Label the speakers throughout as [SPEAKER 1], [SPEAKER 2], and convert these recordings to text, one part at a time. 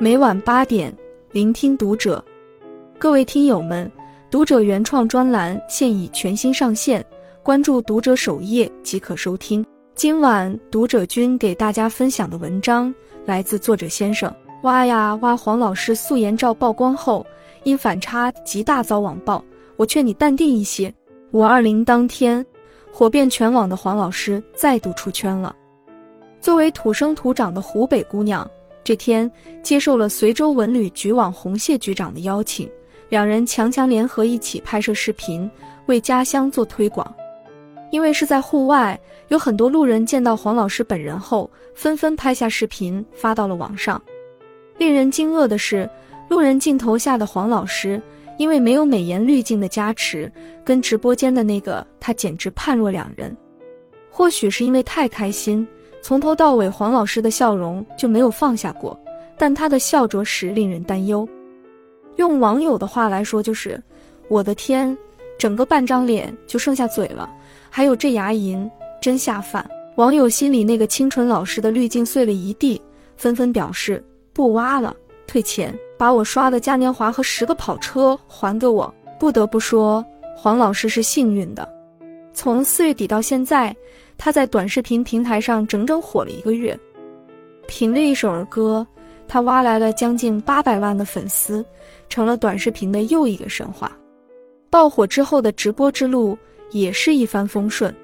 [SPEAKER 1] 每晚八点，聆听读者。各位听友们，读者原创专栏现已全新上线，关注读者首页即可收听。今晚读者君给大家分享的文章来自作者先生。哇呀哇！黄老师素颜照曝光后，因反差极大遭网暴。我劝你淡定一些。五二零当天，火遍全网的黄老师再度出圈了。作为土生土长的湖北姑娘。这天，接受了随州文旅局网红谢局长的邀请，两人强强联合一起拍摄视频，为家乡做推广。因为是在户外，有很多路人见到黄老师本人后，纷纷拍下视频发到了网上。令人惊愕的是，路人镜头下的黄老师，因为没有美颜滤镜的加持，跟直播间的那个他简直判若两人。或许是因为太开心。从头到尾，黄老师的笑容就没有放下过，但他的笑着实令人担忧。用网友的话来说，就是我的天，整个半张脸就剩下嘴了，还有这牙龈真下饭。网友心里那个清纯老师的滤镜碎了一地，纷纷表示不挖了，退钱，把我刷的嘉年华和十个跑车还给我。不得不说，黄老师是幸运的，从四月底到现在。他在短视频平台上整整火了一个月，凭着一首儿歌，他挖来了将近八百万的粉丝，成了短视频的又一个神话。爆火之后的直播之路也是一帆风顺，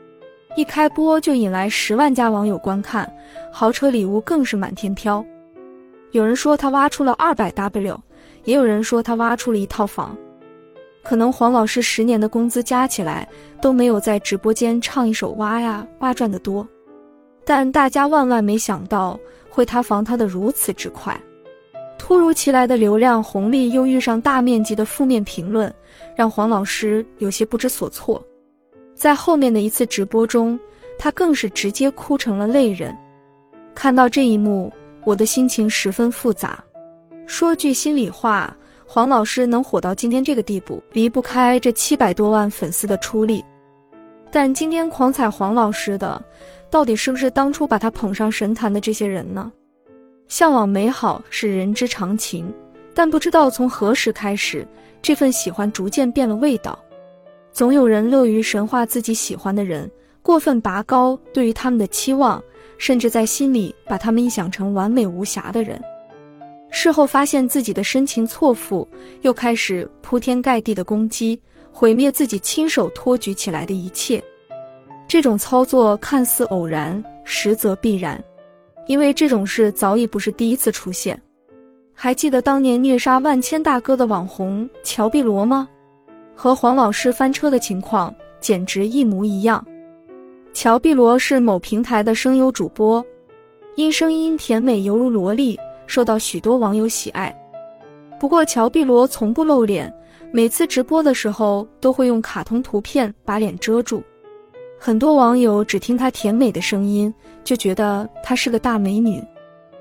[SPEAKER 1] 一开播就引来十万加网友观看，豪车礼物更是满天飘。有人说他挖出了二百 W，也有人说他挖出了一套房。可能黄老师十年的工资加起来都没有在直播间唱一首挖呀挖赚的多，但大家万万没想到会塌房塌的如此之快。突如其来的流量红利又遇上大面积的负面评论，让黄老师有些不知所措。在后面的一次直播中，他更是直接哭成了泪人。看到这一幕，我的心情十分复杂。说句心里话。黄老师能火到今天这个地步，离不开这七百多万粉丝的出力。但今天狂踩黄老师的，到底是不是当初把他捧上神坛的这些人呢？向往美好是人之常情，但不知道从何时开始，这份喜欢逐渐变了味道。总有人乐于神化自己喜欢的人，过分拔高对于他们的期望，甚至在心里把他们臆想成完美无瑕的人。事后发现自己的深情错付，又开始铺天盖地的攻击，毁灭自己亲手托举起来的一切。这种操作看似偶然，实则必然，因为这种事早已不是第一次出现。还记得当年虐杀万千大哥的网红乔碧萝吗？和黄老师翻车的情况简直一模一样。乔碧萝是某平台的声优主播，因声音甜美犹如萝莉。受到许多网友喜爱，不过乔碧萝从不露脸，每次直播的时候都会用卡通图片把脸遮住。很多网友只听她甜美的声音，就觉得她是个大美女。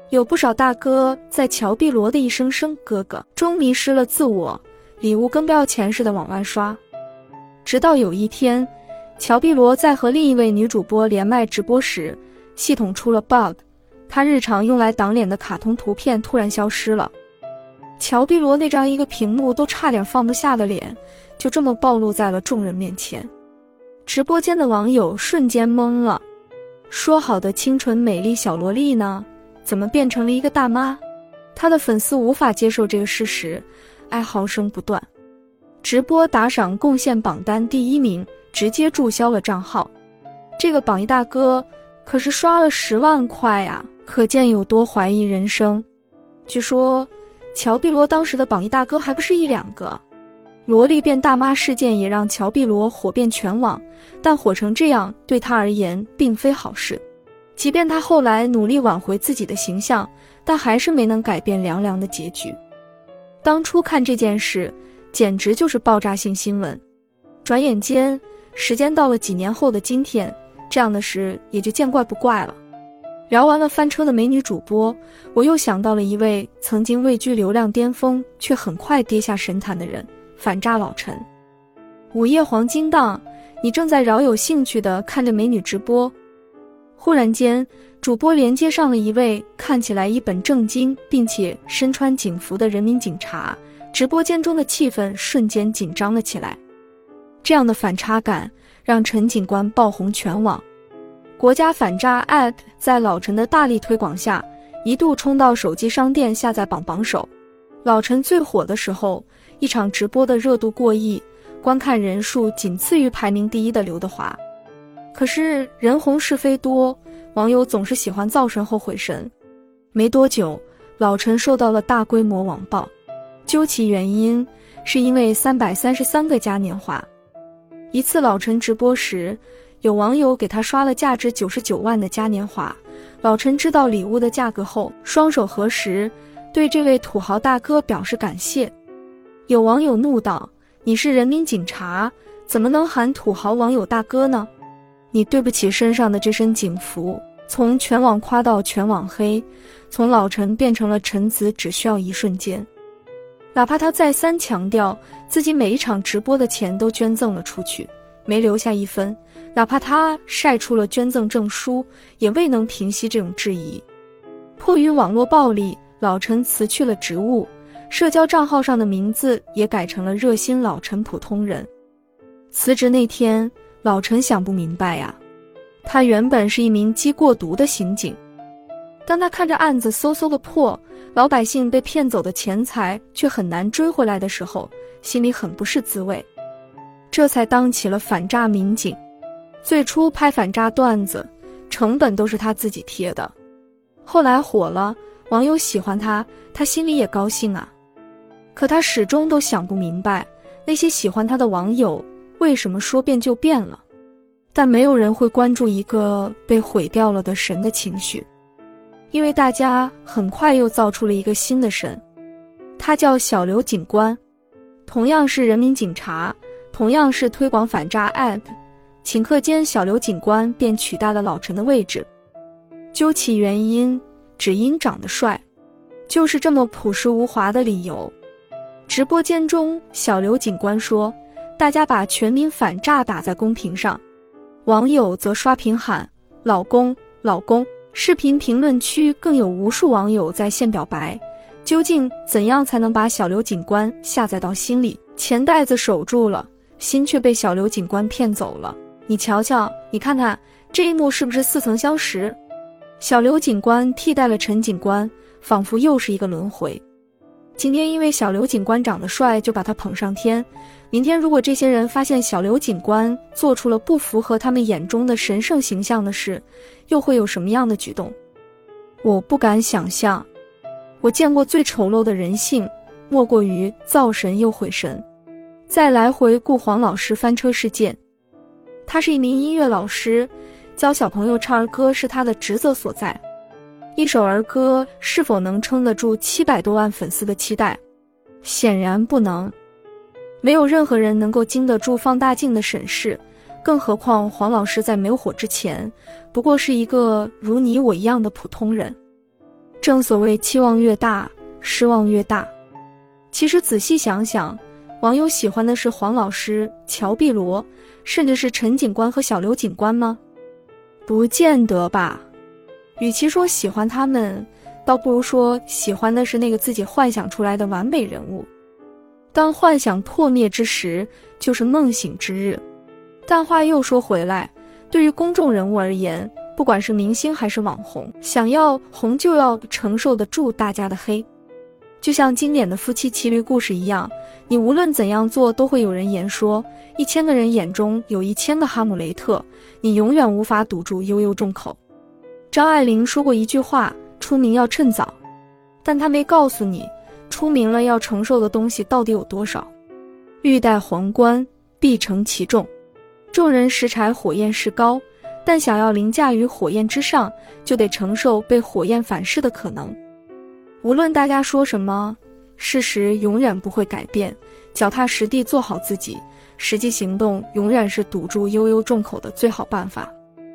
[SPEAKER 1] 有不少大哥在乔碧萝的一声声“哥哥”中迷失了自我，礼物跟不要钱似的往外刷。直到有一天，乔碧萝在和另一位女主播连麦直播时，系统出了 bug。他日常用来挡脸的卡通图片突然消失了，乔碧罗那张一个屏幕都差点放不下的脸，就这么暴露在了众人面前。直播间的网友瞬间懵了，说好的清纯美丽小萝莉呢？怎么变成了一个大妈？他的粉丝无法接受这个事实，哀嚎声不断。直播打赏贡献榜单第一名直接注销了账号，这个榜一大哥可是刷了十万块呀！可见有多怀疑人生。据说，乔碧萝当时的榜一大哥还不是一两个。萝莉变大妈事件也让乔碧萝火遍全网，但火成这样对她而言并非好事。即便她后来努力挽回自己的形象，但还是没能改变凉凉的结局。当初看这件事，简直就是爆炸性新闻。转眼间，时间到了几年后的今天，这样的事也就见怪不怪了。聊完了翻车的美女主播，我又想到了一位曾经位居流量巅峰却很快跌下神坛的人——反诈老陈。午夜黄金档，你正在饶有兴趣地看着美女直播，忽然间，主播连接上了一位看起来一本正经并且身穿警服的人民警察，直播间中的气氛瞬间紧张了起来。这样的反差感让陈警官爆红全网。国家反诈 App 在老陈的大力推广下，一度冲到手机商店下载榜榜首。老陈最火的时候，一场直播的热度过亿，观看人数仅次于排名第一的刘德华。可是人红是非多，网友总是喜欢造神后毁神。没多久，老陈受到了大规模网暴，究其原因，是因为三百三十三个嘉年华。一次老陈直播时，有网友给他刷了价值九十九万的嘉年华。老陈知道礼物的价格后，双手合十，对这位土豪大哥表示感谢。有网友怒道：“你是人民警察，怎么能喊土豪网友大哥呢？你对不起身上的这身警服。”从全网夸到全网黑，从老陈变成了陈子，只需要一瞬间。哪怕他再三强调自己每一场直播的钱都捐赠了出去，没留下一分；哪怕他晒出了捐赠证书，也未能平息这种质疑。迫于网络暴力，老陈辞去了职务，社交账号上的名字也改成了“热心老陈普通人”。辞职那天，老陈想不明白呀，他原本是一名缉过毒的刑警，当他看着案子嗖嗖的破。老百姓被骗走的钱财却很难追回来的时候，心里很不是滋味，这才当起了反诈民警。最初拍反诈段子，成本都是他自己贴的。后来火了，网友喜欢他，他心里也高兴啊。可他始终都想不明白，那些喜欢他的网友为什么说变就变了。但没有人会关注一个被毁掉了的神的情绪。因为大家很快又造出了一个新的神，他叫小刘警官，同样是人民警察，同样是推广反诈 app，顷刻间小刘警官便取代了老陈的位置。究其原因，只因长得帅，就是这么朴实无华的理由。直播间中，小刘警官说：“大家把全民反诈打在公屏上。”网友则刷屏喊：“老公，老公。”视频评论区更有无数网友在线表白，究竟怎样才能把小刘警官下载到心里？钱袋子守住了，心却被小刘警官骗走了。你瞧瞧，你看看这一幕是不是似曾相识？小刘警官替代了陈警官，仿佛又是一个轮回。今天因为小刘警官长得帅，就把他捧上天。明天如果这些人发现小刘警官做出了不符合他们眼中的神圣形象的事，又会有什么样的举动？我不敢想象。我见过最丑陋的人性，莫过于造神又毁神。再来回顾黄老师翻车事件，他是一名音乐老师，教小朋友唱儿歌是他的职责所在。一首儿歌是否能撑得住七百多万粉丝的期待？显然不能。没有任何人能够经得住放大镜的审视，更何况黄老师在没有火之前，不过是一个如你我一样的普通人。正所谓期望越大，失望越大。其实仔细想想，网友喜欢的是黄老师、乔碧萝，甚至是陈警官和小刘警官吗？不见得吧。与其说喜欢他们，倒不如说喜欢的是那个自己幻想出来的完美人物。当幻想破灭之时，就是梦醒之日。但话又说回来，对于公众人物而言，不管是明星还是网红，想要红就要承受得住大家的黑。就像经典的夫妻骑驴故事一样，你无论怎样做，都会有人言说，一千个人眼中有一千个哈姆雷特，你永远无法堵住悠悠众口。张爱玲说过一句话：“出名要趁早。”但她没告诉你，出名了要承受的东西到底有多少。欲戴皇冠，必承其重。众人拾柴火焰是高，但想要凌驾于火焰之上，就得承受被火焰反噬的可能。无论大家说什么，事实永远不会改变。脚踏实地做好自己，实际行动永远是堵住悠悠众口的最好办法。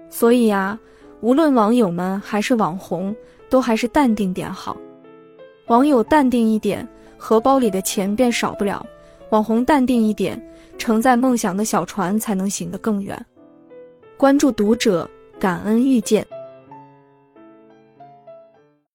[SPEAKER 1] 所以呀。无论网友们还是网红，都还是淡定点好。网友淡定一点，荷包里的钱便少不了；网红淡定一点，承载梦想的小船才能行得更远。关注读者，感恩遇见。